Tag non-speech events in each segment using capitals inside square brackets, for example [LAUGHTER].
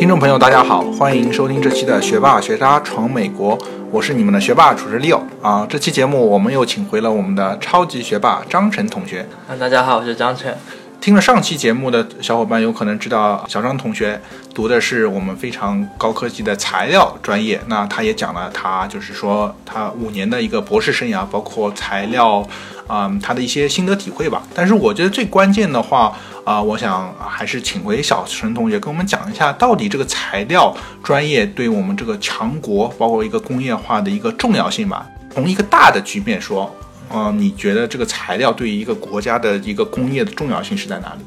听众朋友，大家好，欢迎收听这期的《学霸学渣闯美国》，我是你们的学霸主持人 Leo 啊。这期节目我们又请回了我们的超级学霸张晨同学。嗯，大家好，我是张晨。听了上期节目的小伙伴有可能知道，小张同学读的是我们非常高科技的材料专业。那他也讲了他就是说他五年的一个博士生涯，包括材料，啊，他的一些心得体会吧。但是我觉得最关键的话，啊，我想还是请回小陈同学跟我们讲一下，到底这个材料专业对我们这个强国，包括一个工业化的一个重要性吧。从一个大的局面说。嗯，你觉得这个材料对于一个国家的一个工业的重要性是在哪里？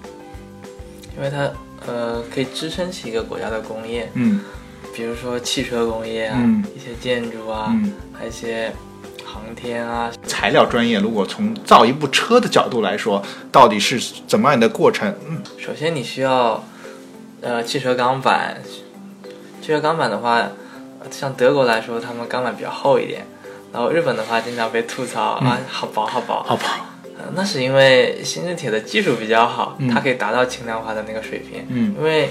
因为它呃可以支撑起一个国家的工业，嗯，比如说汽车工业啊，一些建筑啊，还有一些航天啊。材料专业如果从造一部车的角度来说，到底是怎么样的过程？嗯，首先你需要呃汽车钢板，汽车钢板的话，像德国来说，他们钢板比较厚一点。然后日本的话经常被吐槽啊，好薄好薄好薄，那是因为新日铁的技术比较好，它可以达到轻量化的那个水平。嗯，因为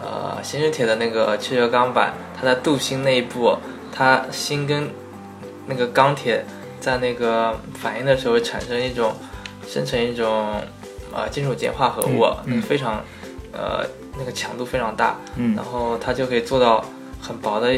呃新日铁的那个汽车钢板，它在镀锌那一步，它锌跟那个钢铁在那个反应的时候会产生一种生成一种呃金属碱化合物，那个非常呃那个强度非常大，嗯，然后它就可以做到很薄的。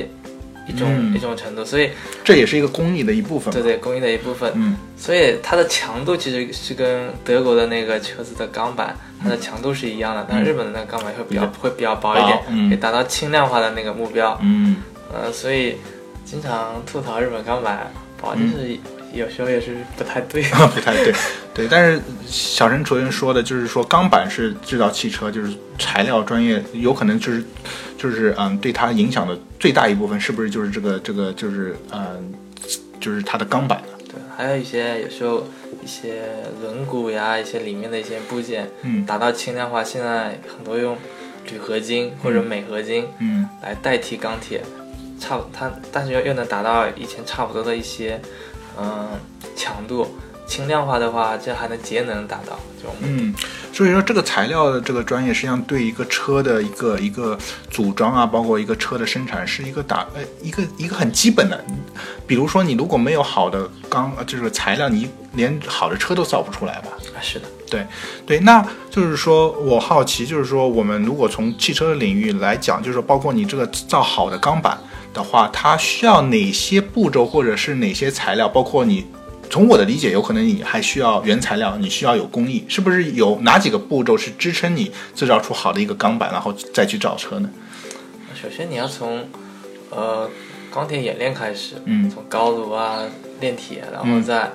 一种一种程度，所以这也是一个工艺的一部分。对对，工艺的一部分。嗯，所以它的强度其实是跟德国的那个车子的钢板，它的强度是一样的，但是日本的那个钢板会比较会比较薄一点，可以达到轻量化的那个目标。嗯，呃，所以经常吐槽日本钢板薄，就是有时候也是不太对，[LAUGHS] 不太对。对，但是小陈昨天说的就是说钢板是制造汽车，就是材料专业，有可能就是。就是嗯，对它影响的最大一部分是不是就是这个这个就是嗯，就是它的钢板呢？对，还有一些有时候一些轮毂呀，一些里面的一些部件，嗯，达到轻量化，现在很多用铝合金或者镁合金，嗯，来代替钢铁，差它，但是又又能达到以前差不多的一些嗯强度。轻量化的话，这还能节能达到这种。嗯，所以说这个材料的这个专业，实际上对一个车的一个一个组装啊，包括一个车的生产，是一个打呃一个一个很基本的。比如说你如果没有好的钢，就是材料，你连好的车都造不出来吧？啊，是的，对对。那就是说我好奇，就是说我们如果从汽车的领域来讲，就是说包括你这个造好的钢板的话，它需要哪些步骤，或者是哪些材料，包括你。从我的理解，有可能你还需要原材料，你需要有工艺，是不是有哪几个步骤是支撑你制造出好的一个钢板，然后再去造车呢？首先你要从呃钢铁冶炼开始，嗯，从高炉啊炼铁，然后再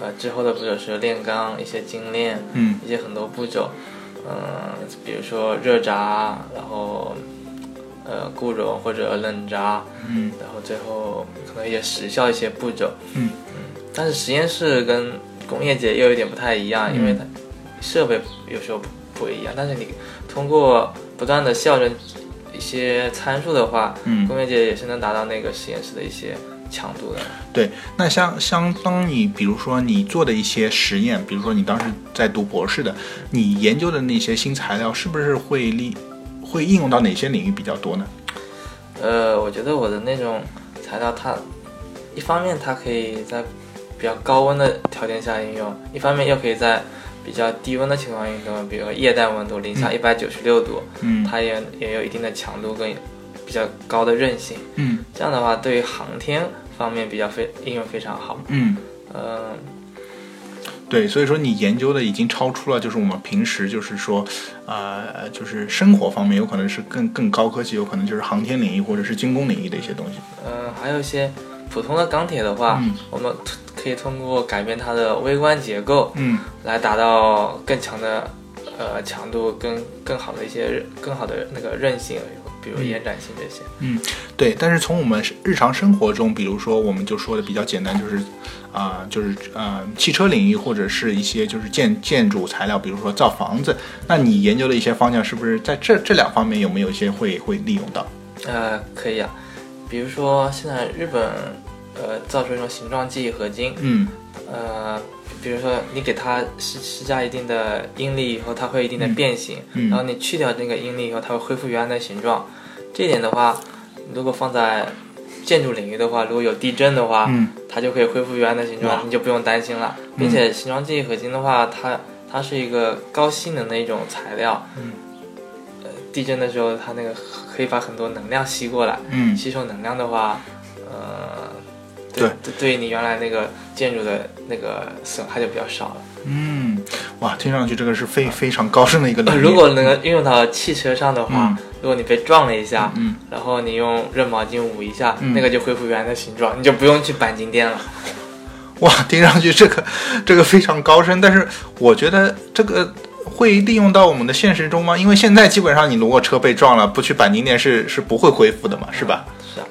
呃之后的步骤是炼钢，一些精炼，嗯，一些很多步骤，嗯，比如说热轧，然后呃固溶或者冷轧，嗯，然后最后可能也时效一些步骤，嗯。但是实验室跟工业界又有点不太一样，因为它设备有时候不一样。但是你通过不断的校正一些参数的话，嗯，工业界也是能达到那个实验室的一些强度的。对，那相相当你比如说你做的一些实验，比如说你当时在读博士的，你研究的那些新材料，是不是会利会应用到哪些领域比较多呢？呃，我觉得我的那种材料，它一方面它可以在比较高温的条件下应用，一方面又可以在比较低温的情况应用，比如液氮温度零下一百九十六度，嗯，它也也有一定的强度跟比较高的韧性，嗯，这样的话对于航天方面比较非应用非常好，嗯，嗯，对，所以说你研究的已经超出了就是我们平时就是说，呃，就是生活方面有可能是更更高科技，有可能就是航天领域或者是军工领域的一些东西，嗯，还有一些普通的钢铁的话，我们。可以通过改变它的微观结构，嗯，来达到更强的呃强度，跟更好的一些更好的那个韧性，比如延展性这些。嗯，对。但是从我们日常生活中，比如说我们就说的比较简单，就是啊，就是呃汽车领域或者是一些就是建建筑材料，比如说造房子。那你研究的一些方向是不是在这这两方面有没有一些会会利用到？呃，可以啊，比如说现在日本。呃，造出一种形状记忆合金。嗯，呃，比如说你给它施施加一定的应力以后，它会一定的变形。嗯，然后你去掉那个应力以后，它会恢复原来的形状。这一点的话，如果放在建筑领域的话，如果有地震的话，嗯它就可以恢复原来的形状，你就不用担心了。并且形状记忆合金的话，它它是一个高性能的一种材料，嗯呃，地震的时候它那个可以把很多能量吸过来，嗯吸收能量的话，呃，对对，对于你原来那个建筑的那个损害就比较少了。嗯，哇，听上去这个是非非常高深的一个领域。呃如果能够运用到汽车上的话，嗯如果你被撞了一下，嗯，然后你用热毛巾捂一下，嗯那个就恢复原来的形状，你就不用去钣金店了。哇，听上去这个 [LAUGHS] 这个非常高深，但是我觉得这个会利用到我们的现实中吗？因为现在基本上你如果车被撞了，不去钣金店是是不会恢复的嘛，是吧？是啊，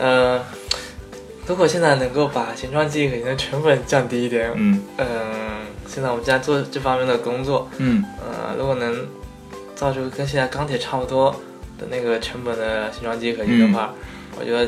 呃，如果现在能够把形状记忆合金的成本降低一点，嗯。嗯、现在我们正在做这方面的工作，嗯。呃，如果能造出跟现在钢铁差不多的那个成本的形状记忆合金的话，我觉得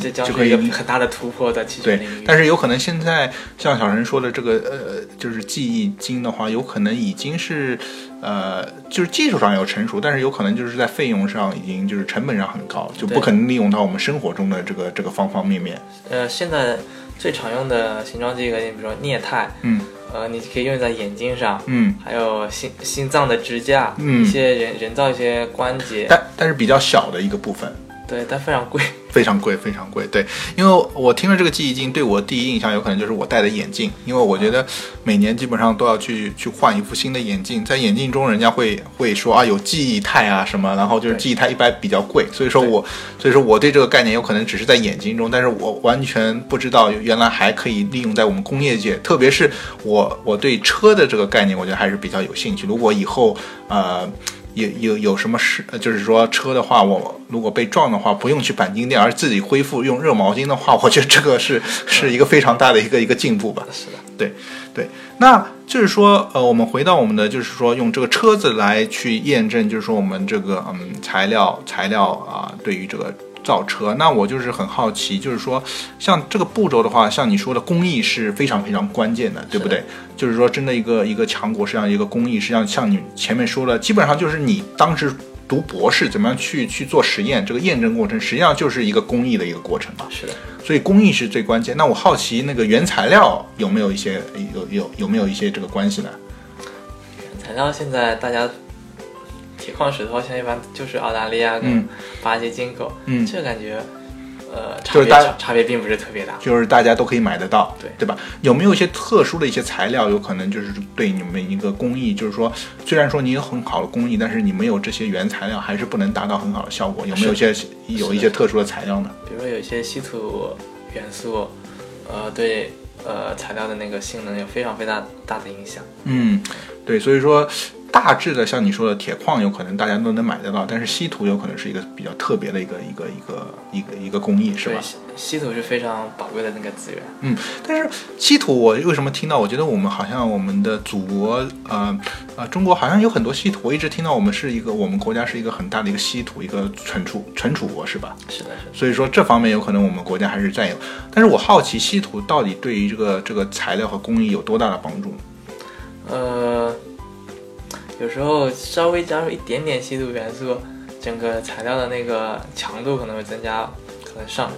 这将嗯就可以是一个很大的突破在汽车对。，但是有可能现在像小陈说的这个呃，就是记忆金的话，有可能已经是呃，就是技术上有成熟，但是有可能就是在费用上已经就是成本上很高，就不可能利用到我们生活中的这个这个方方面面。呃，现在最常用的形状记忆合金，比如说镍钛，嗯呃，你可以用在眼睛上，嗯，还有心心脏的支架，嗯一些人人造一些关节，但但是比较小的一个部分。对，但非常贵。非常贵，非常贵。对，因为我听了这个记忆镜，对我第一印象有可能就是我戴的眼镜，因为我觉得每年基本上都要去去换一副新的眼镜，在眼镜中人家会会说啊有记忆钛啊什么，然后就是记忆钛一般比较贵，所以说我所以说我对这个概念有可能只是在眼睛中，但是我完全不知道原来还可以利用在我们工业界，特别是我我对车的这个概念，我觉得还是比较有兴趣。如果以后呃。有有有什么事？呃就是说车的话，我如果被撞的话，不用去钣金店，而自己恢复用热毛巾的话，[LAUGHS] 我觉得这个是是一个非常大的一个一个进步吧。是的，对对，那就是说，呃，我们回到我们的，就是说用这个车子来去验证，就是说我们这个嗯材料材料啊、对于这个造车，那我就是很好奇，就是说像这个步骤的话，像你说的工艺是非常非常关键的，对不对？就是说真的一个一个强国，实际上一个工艺，实际上像你前面说的，基本上就是你当时。读博士怎么样去去做实验？这个验证过程实际上就是一个工艺的一个过程吧。是的。所以工艺是最关键。那我好奇，那个原材料有没有一些有有有没有一些这个关系呢？原材料现在大家铁矿石头，现在一般就是澳大利亚跟嗯巴西进口，嗯，这个感觉呃差别就是大差差别并不是特别大。就是大家都可以买得到，对对吧？有没有一些特殊的一些材料，有可能就是对你们一个工艺，就是说，虽然说你有很好的工艺，但是你没有这些原材料，还是不能达到很好的效果。有没有一些有一些特殊的材料呢？比如说有一些稀土元素，呃，对呃材料的那个性能有非常非常大的影响。嗯，对，所以说大致的像你说的铁矿，有可能大家都能买得到，但是稀土有可能是一个比较特别的一个一个一个一个一个工艺，是吧，？稀稀土是非常宝贵的那个资源。嗯，但是稀土，我为什么听到？我觉得我们好像我们的祖国，呃呃，中国好像有很多稀土。我一直听到我们是一个，我们国家是一个很大的一个稀土一个存储存储国，是吧？是的，是的。所以说这方面有可能我们国家还是占有。但是我好奇，稀土到底对于这个这个材料和工艺有多大的帮助？呃，有时候稍微加入一点点稀土元素，整个材料的那个强度可能会增加，可能上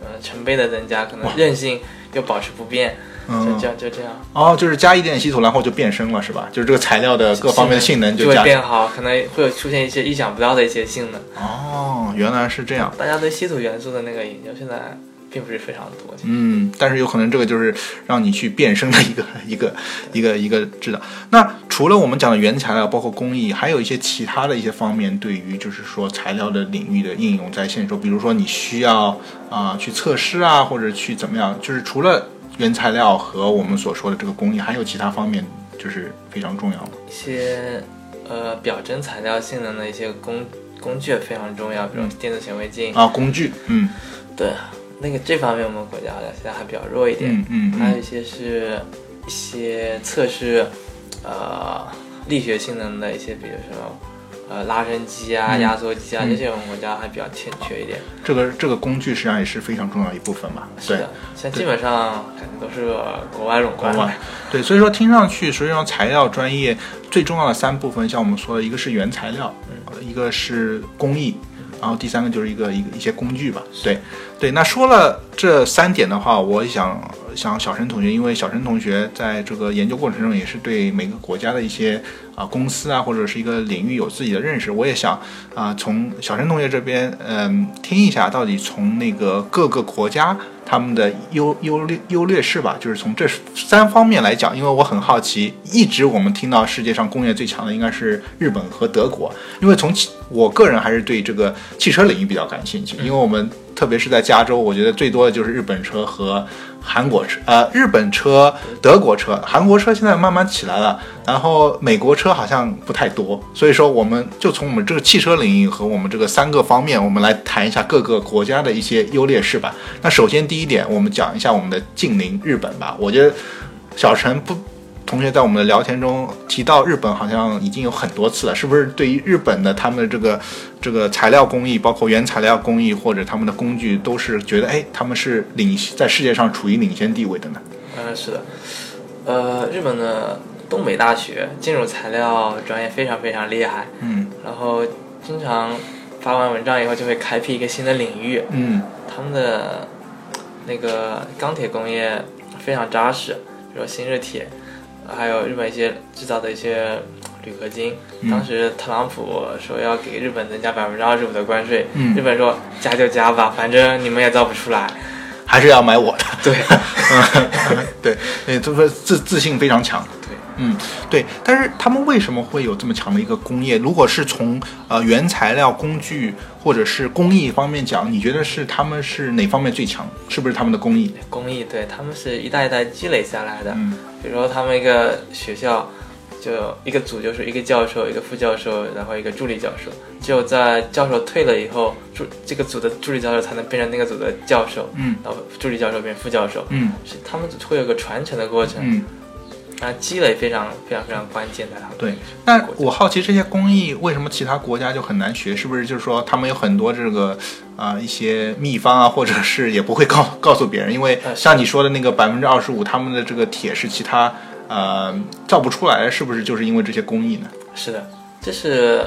呃成倍的增加，可能韧性又保持不变，就嗯这，样就这样，哦，就是加一点稀土，然后就变身了，是吧？就是这个材料的各方面的性能就会。变好，可能会有出现一些意想不到的一些性能。哦，原来是这样。大家对稀土元素的那个研究现在并不是非常多。嗯，但是有可能这个就是让你去变身的一个 [LAUGHS] 一个一个一个指导。那除了我们讲的原材料，包括工艺，还有一些其他的一些方面，对于就是说材料的领域的应用，在现实中，比如说你需要啊、去测试啊，或者去怎么样，就是除了原材料和我们所说的这个工艺，还有其他方面就是非常重要的。一些呃表征材料性能的一些工工具也非常重要，比如电子显微镜。啊，工具，嗯对，那个这方面我们国家的现在还比较弱一点。嗯嗯嗯。还有一些是一些测试呃力学性能的一些，比如说呃拉伸机啊、嗯。压缩机啊，嗯。这些我们国家还比较欠缺一点。这个这个工具实际上也是非常重要一部分嘛。对是的，现在基本上感觉都是国外垄断国外。对，所以说听上去，实际上材料专业最重要的三部分，像我们说的，一个是原材料，嗯。一个是工艺，然后第三个就是一个一个一些工具吧。对对，那说了这三点的话，我想想小陈同学，因为小陈同学在这个研究过程中也是对每个国家的一些啊公司啊或者是一个领域有自己的认识，我也想啊从小陈同学这边嗯听一下，到底从那个各个国家。他们的优优劣优劣势吧，就是从这三方面来讲。因为我很好奇，一直我们听到世界上工业最强的应该是日本和德国。因为从我个人还是对这个汽车领域比较感兴趣，因为我们特别是在加州，我觉得最多的就是日本车和。韩国车，呃，日本车、德国车、韩国车现在慢慢起来了，然后美国车好像不太多，所以说我们就从我们这个汽车领域和我们这个三个方面，我们来谈一下各个国家的一些优劣势吧。那首先第一点，我们讲一下我们的近邻日本吧。我觉得小陈不。同学在我们的聊天中提到日本，好像已经有很多次了，是不是？对于日本的他们的这个这个材料工艺，包括原材料工艺或者他们的工具，都是觉得哎，他们是领在世界上处于领先地位的呢？嗯，是的。呃，日本的东北大学金属材料专业非常非常厉害，嗯，然后经常发完文章以后就会开辟一个新的领域，嗯，他们的那个钢铁工业非常扎实，比如新日铁。还有日本一些制造的一些铝合金，当时特朗普说要给日本增加百分之二十五的关税，日本说加就加吧，反正你们也造不出来，还是要买我的。对，[LAUGHS] 对，对，就是自自信非常强。对，嗯，对。但是他们为什么会有这么强的一个工业？如果是从呃原材料、工具或者是工艺方面讲，你觉得是他们是哪方面最强？是不是他们的工艺？工艺，对他们是一代一代积累下来的。嗯。比如说，他们一个学校，就一个组就是一个教授、一个副教授，然后一个助理教授。只有在教授退了以后，助这个组的助理教授才能变成那个组的教授。嗯。然后助理教授变副教授。嗯。是他们会有个传承的过程。嗯。啊，积累非常非常非常关键的。对。那我好奇这些工艺为什么其他国家就很难学？是不是就是说他们有很多这个啊一些秘方啊，或者是也不会告 [LAUGHS] 告诉别人？因为像你说的那个百分之二十五，他们的这个铁是其他呃造不出来，是不是就是因为这些工艺呢？是的，这是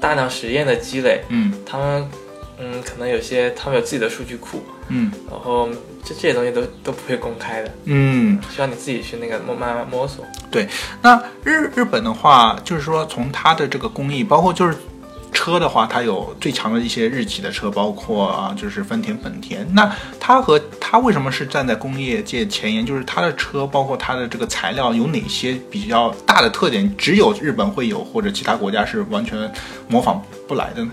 大量实验的积累。嗯。他们嗯，可能有些他们有自己的数据库。嗯。然后。这这些东西都都不会公开的，嗯，需要你自己去那个慢慢摸索。对，那日日本的话，就是说从它的这个工艺，包括就是车的话，它有最强的一些日企的车，包括啊，就是丰田、本田。那它和它为什么是站在工业界前沿？就是它的车，包括它的这个材料有哪些比较大的特点，只有日本会有，或者其他国家是完全模仿不来的呢？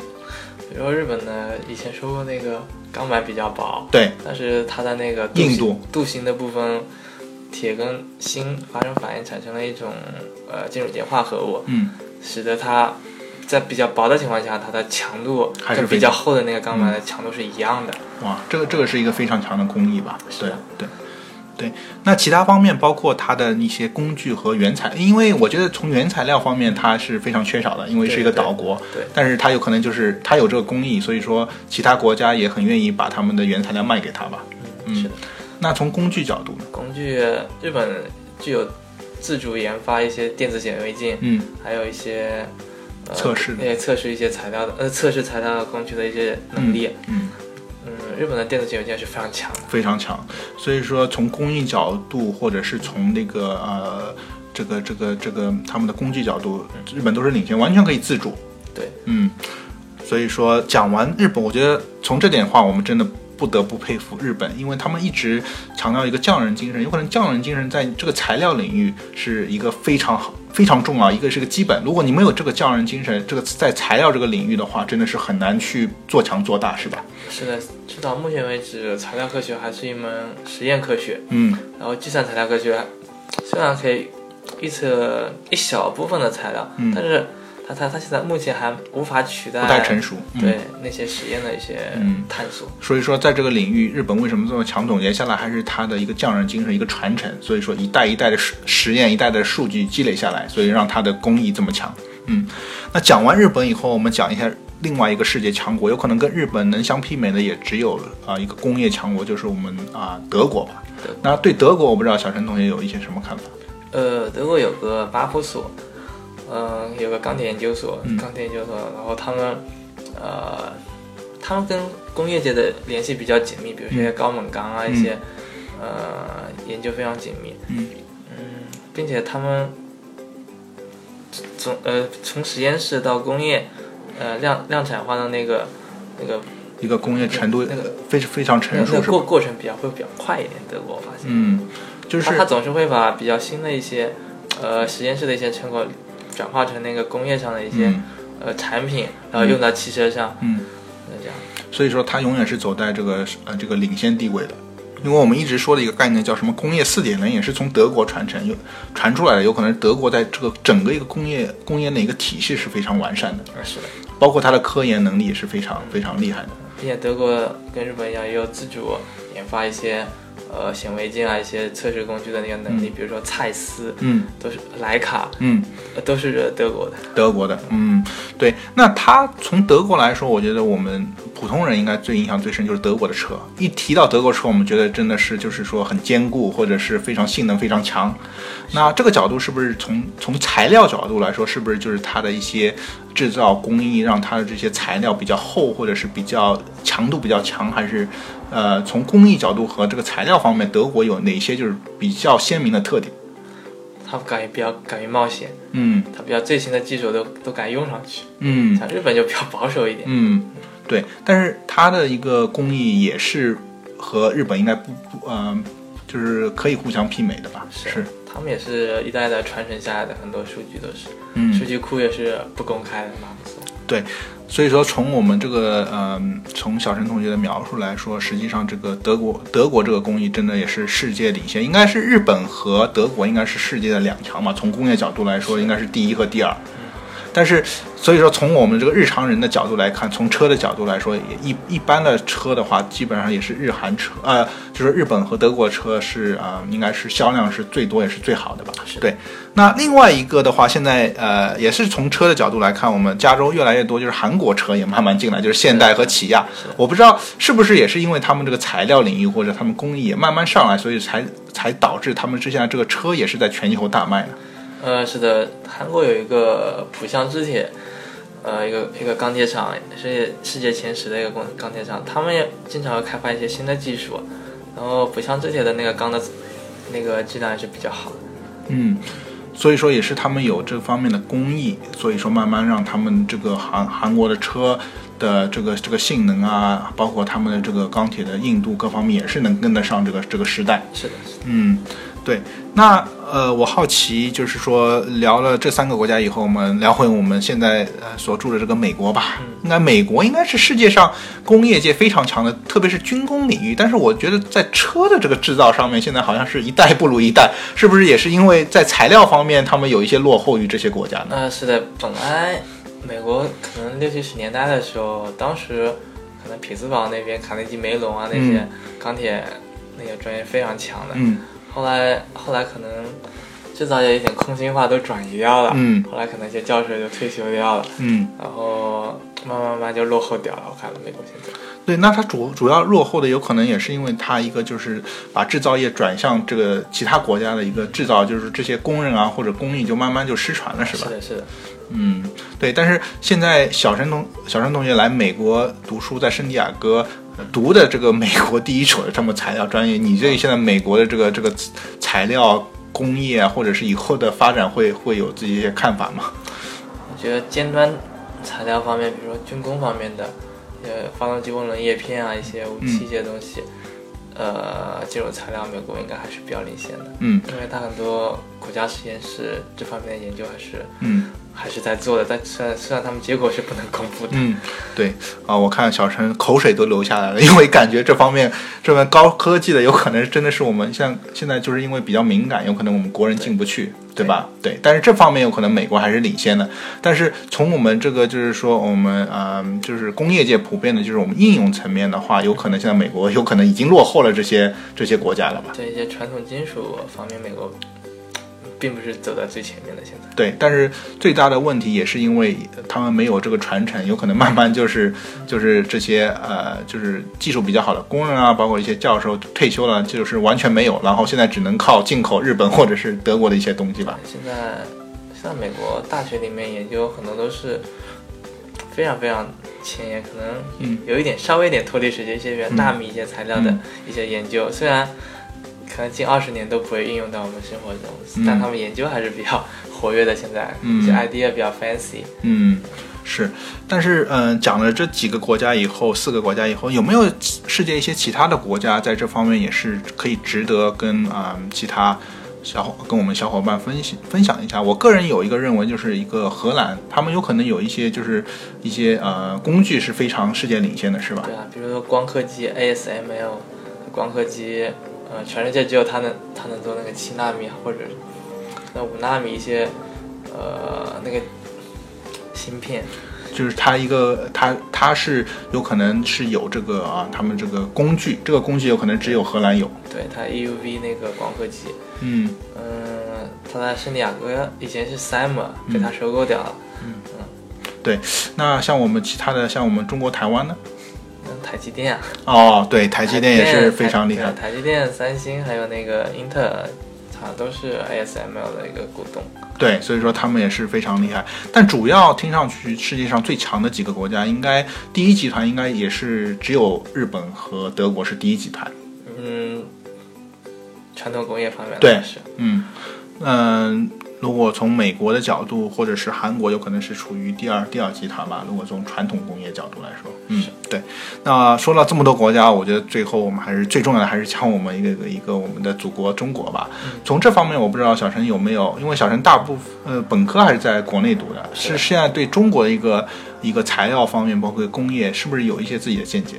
比如说日本呢，以前说过那个。钢板比较薄，对，但是它的那个硬度、镀锌的部分，铁跟锌发生反应，产生了一种呃金属碱化合物，嗯，使得它在比较薄的情况下，它的强度还是比较厚的那个钢板的强度是一样的。哇，这个这个是一个非常强的工艺吧？对对。对，那其他方面包括它的一些工具和原材，因为我觉得从原材料方面它是非常缺少的，因为是一个岛国。对，但是它有可能就是它有这个工艺，所以说其他国家也很愿意把他们的原材料卖给他吧。嗯，是的。那从工具角度呢？工具，日本具有自主研发一些电子显微镜，嗯，还有一些测试那些测试一些材料的呃测试材料工具的一些能力，嗯。嗯，日本的电子显微镜是非常强，非常强。所以说，从工艺角度，或者是从那个呃，这个这个这个他们的工具角度，日本都是领先，完全可以自主。对，嗯。所以说，讲完日本，我觉得从这点话，我们真的不得不佩服日本，因为他们一直强调一个匠人精神。有可能匠人精神在这个材料领域是一个非常好。非常重要，一个是个基本。如果你没有这个匠人精神，这个在材料这个领域的话，真的是很难去做强做大，是吧？是的，至少目前为止，材料科学还是一门实验科学。嗯，然后计算材料科学虽然可以预测一小部分的材料，但是。它它现在目前还无法取代，不太成熟。对那些实验的一些探索。所以说，在这个领域，日本为什么这么强？总结下来，还是它的一个匠人精神，一个传承。所以说，一代一代的实实验，一代的数据积累下来，所以让它的工艺这么强。嗯，那讲完日本以后，我们讲一下另外一个世界强国，有可能跟日本能相媲美的，也只有啊一个工业强国，就是我们啊德国吧。那对德国，我不知道小陈同学有一些什么看法？呃，德国有个巴夫索。嗯，有个钢铁研究所，钢铁研究所，然后他们，呃，他们跟工业界的联系比较紧密，比如说一些高锰钢啊，嗯一些呃研究非常紧密。嗯嗯，并且他们从呃从实验室到工业呃量量产化的那个那个一个工业程度那个非非常成熟是？过过程比较会比较快一点，德国我发现。嗯，就是他他总是会把比较新的一些呃实验室的一些成果转化成那个工业上的一些、嗯呃产品，然后用到汽车上，嗯，那这样。所以说它永远是走在这个呃这个领先地位的。因为我们一直说的一个概念叫什么工业四点零，也是从德国传承有传出来的，有可能德国在这个整个一个工业工业的一个体系是非常完善的，啊，是的，包括它的科研能力也是非常非常厉害的。并且德国跟日本一样，也有自主研发一些呃显微镜啊、一些测试工具的那个能力，比如说蔡司，嗯都是徕卡，嗯，呃都是德国的。德国的，嗯，对。那它从德国来说，我觉得我们普通人应该最印象最深就是德国的车。一提到德国车，我们觉得真的是就是说很坚固，或者是非常性能非常强。那这个角度是不是从从材料角度来说，是不是就是它的一些制造工艺让它的这些材料比较厚，或者是比较强度比较强，还是呃从工艺角度和这个材料方面，德国有哪些就是比较鲜明的特点？他敢于比较敢于冒险，嗯他比较最新的技术都都敢用上去。嗯像日本就比较保守一点。嗯，对，但是它的一个工艺也是和日本应该不不呃，就是可以互相媲美的吧？是，他们也是一代代传承下来的，很多数据都是，数嗯，据库也是不公开的，马对。所以说从我们这个嗯，从小陈同学的描述来说，实际上这个德国德国这个工艺真的也是世界领先，应该是日本和德国应该是世界的两强嘛。从工业角度来说，应该是第一和第二。但是，所以说从我们这个日常人的角度来看，从车的角度来说，也一一般的车的话，基本上也是日韩车，呃，就是日本和德国车是啊、呃应该是销量是最多也是最好的吧？是对。那另外一个的话，现在呃也是从车的角度来看，我们加州越来越多就是韩国车也慢慢进来，就是现代和起亚。我不知道是不是也是因为他们这个材料领域或者他们工艺也慢慢上来，所以才才导致他们之前这个车也是在全球大卖的。呃，是的，韩国有一个浦项制铁，呃，一个一个钢铁厂，是世界前十的一个钢钢铁厂，他们也经常会开发一些新的技术，然后浦项制铁的那个钢的那个质量也是比较好的。嗯，所以说也是他们有这方面的工艺，所以说慢慢让他们这个韩韩国的车的这个这个性能啊，包括他们的这个钢铁的硬度各方面也是能跟得上这个这个时代。是的，是的。嗯，对。那呃，我好奇就是说，聊了这三个国家以后，我们聊回我们现在呃所住的这个美国吧。应该美国应该是世界上工业界非常强的，特别是军工领域。但是我觉得在车的这个制造上面，现在好像是一代不如一代，是不是也是因为在材料方面他们有一些落后于这些国家呢？呃，是的，本来美国可能六七十年代的时候，当时可能匹兹堡那边卡内基梅隆啊那些钢铁那些专业非常强的，嗯后来后来可能制造业一点空心化都转移掉了，嗯后来可能一些教授就退休掉了，嗯，然后慢慢慢慢就落后掉了。我看美国现在，对，那它主主要落后的有可能也是因为它一个就是把制造业转向这个其他国家的一个制造，就是这些工人啊或者工艺就慢慢就失传了，是吧？是的，是的，嗯，对。但是现在小陈同小陈同学来美国读书，在圣地亚哥呃读的这个美国第一所的这么材料专业，你对现在美国的这个这个材料工业啊，或者是以后的发展会会有自己一些看法吗？我觉得尖端材料方面，比如说军工方面的，呃，发动机涡轮叶片啊，一些武器这些东西，呃，这种材料美国应该还是比较领先的，嗯因为它很多国家实验室这方面的研究还是嗯。还是在做的，但虽然虽然他们结果是不能公布的。嗯，对啊，我看小陈口水都流下来了，因为感觉这方面这边高科技的有可能真的是我们像现在就是因为比较敏感，有可能我们国人进不去，对吧？对，但是这方面有可能美国还是领先的。但是从我们这个就是说我们呃就是工业界普遍的就是我们应用层面的话，有可能现在美国有可能已经落后了这些这些国家了吧？对一些传统金属方面，美国并不是走在最前面的。现在对，但是最大的问题也是因为他们没有这个传承，有可能慢慢就是就是这些呃就是技术比较好的工人啊，包括一些教授退休了，就是完全没有，然后现在只能靠进口日本或者是德国的一些东西吧。现在现在美国大学里面研究很多都是非常非常前沿可能嗯有一点稍微一点脱离实际，一些比如纳米一些材料的嗯一些研究，虽然可能近二十年都不会应用到我们生活中，嗯但他们研究还是比较 [LAUGHS] 活跃的。现在嗯 idea 比较 fancy，嗯，是，但是嗯、呃讲了这几个国家以后，四个国家以后，有没有世界一些其他的国家在这方面也是可以值得跟啊、其他小伙跟我们小伙伴分析分享一下？我个人有一个认为，就是一个荷兰，他们有可能有一些就是一些呃工具是非常世界领先的，是吧？对啊，比如说光刻机 ASML 光刻机，呃，全世界只有他能他能做那个七纳米或者那五纳米一些呃那个芯片。就是它一个它它是有可能是有这个啊，他们这个工具，这个工具有可能只有荷兰有。对它 EUV 那个光刻机，嗯嗯，它在圣地亚哥以前是 Simon 被它收购掉了。嗯。对那像我们其他的，像我们中国台湾呢？嗯，台积电啊，哦，对，台积电也是非常厉害台。台积电、三星还有那个英特尔，它都是 ASML 的一个股东。对，所以说他们也是非常厉害。但主要听上去世界上最强的几个国家，应该第一集团应该也是只有日本和德国是第一集团。嗯，传统工业方面对来说，嗯嗯、如果从美国的角度，或者是韩国，有可能是处于第二第二集团吧。如果从传统工业角度来说，嗯，对。那说了这么多国家，我觉得最后我们还是最重要的，还是讲我们一个一个我们的祖国中国吧。从这方面，我不知道小陈有没有，因为小陈大部分呃本科还是在国内读的，是现在对中国的一个一个材料方面，包括工业，是不是有一些自己的见解？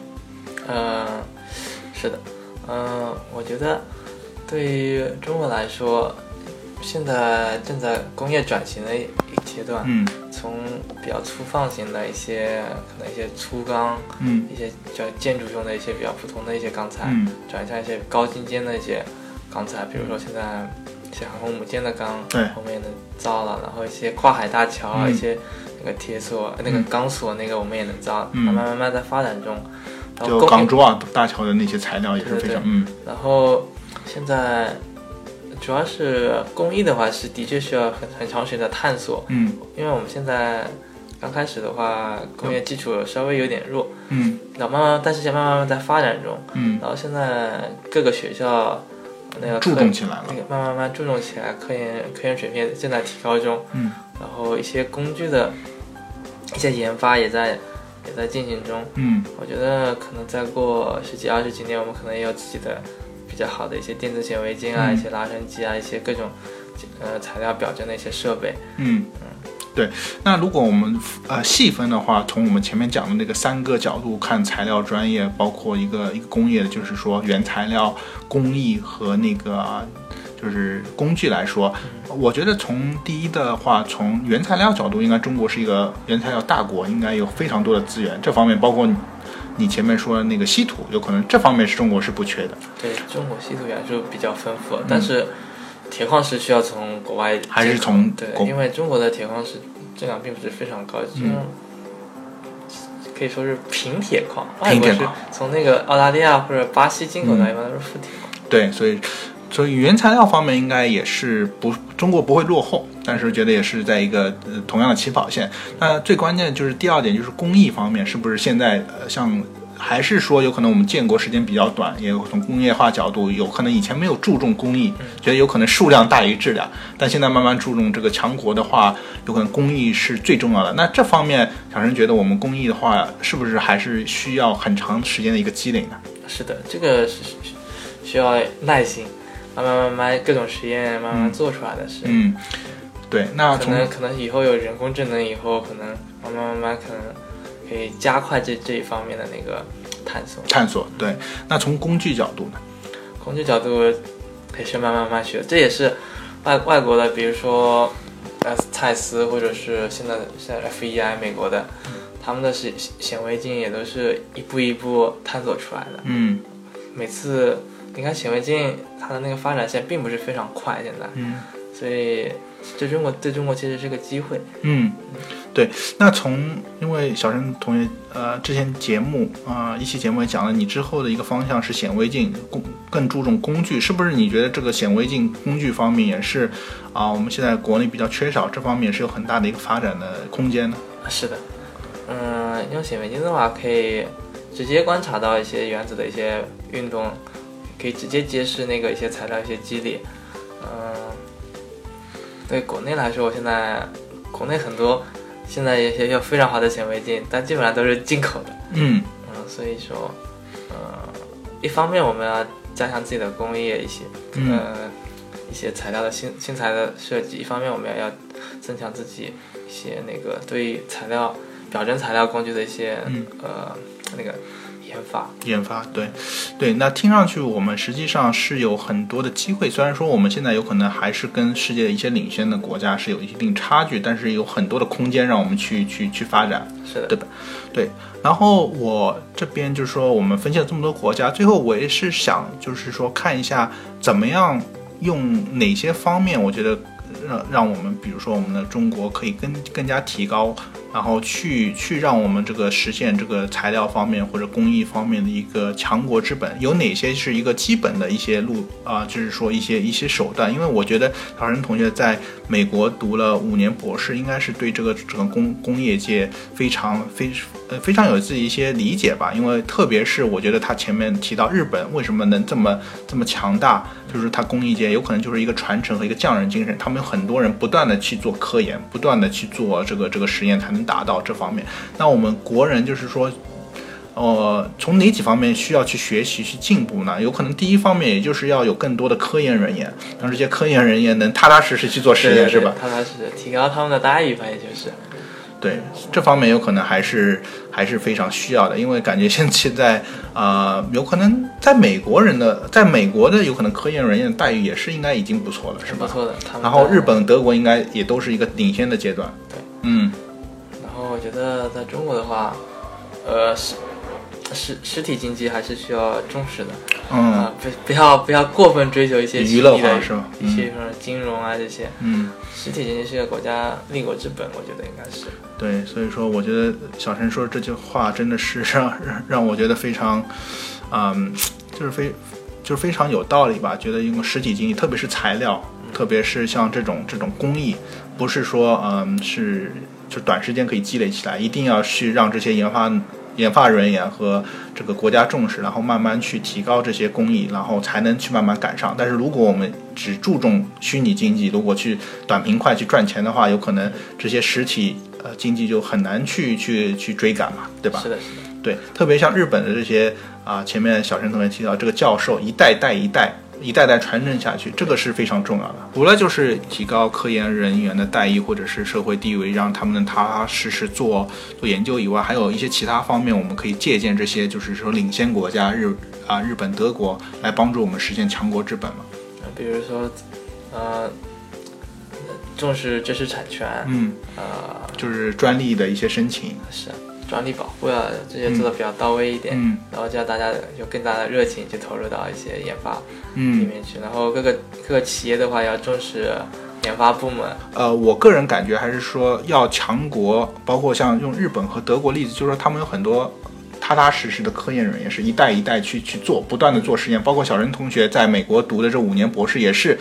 嗯，是的，嗯，我觉得对于中国来说，现在正在工业转型的一阶段，嗯。从比较粗放型的一些可能一些粗钢，嗯。一些叫建筑用的一些比较普通的一些钢材，嗯，转向一些高精尖的一些钢材，比如说现在一些航空母舰的钢，对。后面也能造了，然后一些跨海大桥啊，嗯。一些那个铁索、那个嗯。钢索，那个我们也能造，嗯。慢慢慢慢在发展中。然后就工港珠澳大桥的那些材料也是对对非常嗯。然后现在主要是工艺的话，是的确需要很很长时间的探索，嗯。因为我们现在刚开始的话，工业基础稍微有点弱，嗯。然后慢慢，但是现在慢慢慢在发展中，嗯，然后现在各个学校那个注科重起来了。那。个慢慢慢慢注重起来，科研科研水平正在提高中，嗯。然后一些工具的一些研发也在也在进行中。嗯。我觉得可能再过十几二十几年，我们可能也有自己的比较好的一些电子显微镜啊，嗯一些拉伸机啊，一些各种呃材料表征的一些设备。嗯，对。那如果我们呃细分的话，从我们前面讲的那个三个角度看材料专业，包括一个一个工业的，就是说原材料、工艺和那个就是工具来说，我觉得从第一的话，从原材料角度，应该中国是一个原材料大国，应该有非常多的资源。这方面包括你你前面说的那个稀土，有可能这方面是中国是不缺的。对中国稀土元素比较丰富，但是铁矿石需要从国外还是从对，因为中国的铁矿石质量并不是非常高，嗯嗯，可以说是平铁矿，外国是平铁矿从那个澳大利亚或者巴西进口的，一般都是富铁矿。对，所以所以原材料方面应该也是不中国不会落后，但是觉得也是在一个呃同样的起跑线。那最关键就是第二点就是工艺方面，是不是现在呃像还是说有可能我们建国时间比较短，也有从工业化角度有可能以前没有注重工艺，觉得有可能数量大于质量，但现在慢慢注重这个强国的话，有可能工艺是最重要的。那这方面，小陈觉得我们工艺的话，是不是还是需要很长时间的一个积累呢？是的，这个是需要耐心，慢慢慢慢各种实验慢慢做出来的事。嗯，对，那可能可能以后有人工智能以后，可能慢慢慢慢可能可以加快这这一方面的那个探索。探索，对。那从工具角度呢？工具角度也是慢慢慢慢学，这也是外外国的，比如说呃蔡司或者是现在现在 FEI 美国的，他们的显显微镜也都是一步一步探索出来的。嗯每次你看显微镜，它的那个发展线并不是非常快，现在，嗯所以对中国对中国其实是个机会。嗯，对。那从因为小陈同学呃之前节目啊、一期节目也讲了，你之后的一个方向是显微镜，工更注重工具，是不是？你觉得这个显微镜工具方面也是啊、我们现在国内比较缺少，这方面是有很大的一个发展的空间呢。是的，嗯，用显微镜的话，可以直接观察到一些原子的一些运动，可以直接揭示那个一些材料一些机理。嗯，对国内来说，我现在国内很多现在一些有非常好的显微镜，但基本上都是进口的。嗯嗯，所以说，呃，一方面我们要加强自己的工艺一些，嗯呃，一些材料的新新材的设计；一方面我们也要增强自己一些那个对材料表征材料工具的一些、嗯呃那个研发。研发，对，对，那听上去我们实际上是有很多的机会。虽然说我们现在有可能还是跟世界一些领先的国家是有一定差距，但是有很多的空间让我们去去去发展。是的，对吧？对，然后我这边就是说，我们分析了这么多国家，最后我也是想，就是说看一下怎么样用哪些方面，我觉得让让我们，比如说我们的中国可以更更加提高，然后去去让我们这个实现这个材料方面或者工艺方面的一个强国之本，有哪些是一个基本的一些路啊、就是说一些一些手段，因为我觉得陶仁同学在美国读了五年博士，应该是对这个整个工工业界非常非呃非常有自己一些理解吧。因为特别是我觉得他前面提到日本为什么能这么这么强大，就是它工艺界有可能就是一个传承和一个匠人精神，他们有很多人不断的去做科研，不断的去做这个这个实验，才能达到这方面。那我们国人就是说。呃，从哪几方面需要去学习、去进步呢？有可能第一方面，也就是要有更多的科研人员，让这些科研人员能踏踏实实去做实验，对是吧？踏踏实实提高他们的待遇吧，也就是。对，这方面有可能还是还是非常需要的，因为感觉现现在啊、呃有可能在美国人的，在美国的有可能科研人员的待遇也是应该已经不错了，是吧？不错的，然后日本、德国应该也都是一个领先的阶段。对，嗯觉得在中国的话，呃，实实实体经济还是需要重视的。嗯。啊，不不要不要过分追求一些娱乐化是吧一些什么金融啊这些，嗯，实体经济是个国家立国之本，我觉得应该是。对，所以说我觉得小陈说这句话真的是让让 [LAUGHS] 让我觉得非常，嗯，就是非就是非常有道理吧。觉得用实体经济，特别是材料，特别是像这种这种工艺，不是说嗯是就短时间可以积累起来，一定要去让这些研发研发人员和这个国家重视，然后慢慢去提高这些工艺，然后才能去慢慢赶上。但是如果我们只注重虚拟经济，如果去短平快去赚钱的话，有可能这些实体呃经济就很难去去去追赶嘛，对吧？是的，是的，对，特别像日本的这些啊、前面小陈同学提到这个教授一代代一代一代代传承下去，这个是非常重要的。除了就是提高科研人员的待遇或者是社会地位，让他们能踏踏实实做做研究以外，还有一些其他方面，我们可以借鉴这些就是说领先国家日啊日本、德国来帮助我们实现强国之本嘛。呃比如说，呃，重视知识产权，嗯，呃，就是专利的一些申请。是专利保护啊，这些做的比较到位一点，嗯然后叫大家有更大的热情去投入到一些研发里嗯，面去，然后各个各个企业的话要重视研发部门，呃，我个人感觉还是说要强国，包括像用日本和德国例子，就是说他们有很多踏踏实实的科研人员，是一代一代去去做，不断的做实验。包括小任同学在美国读的这五年博士，也是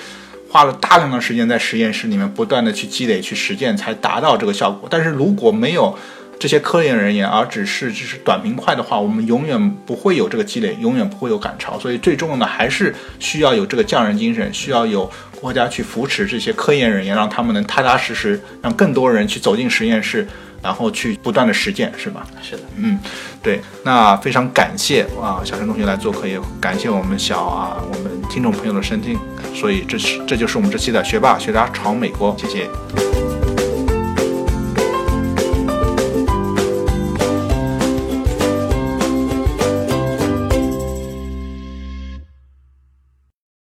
花了大量的时间在实验室里面不断的去积累、去实践，才达到这个效果。但是如果没有这些科研人员，而只是只是短平快的话，我们永远不会有这个积累，永远不会有赶超。所以最重要的还是需要有这个匠人精神，需要有国家去扶持这些科研人员，让他们能踏踏实实，让更多人去走进实验室，然后去不断的实践，是吧？是的，嗯，对，那非常感谢啊，小陈同学来做客，也感谢我们小啊我们听众朋友的收听，所以这是这就是我们这期的学霸学渣闯美国，谢谢。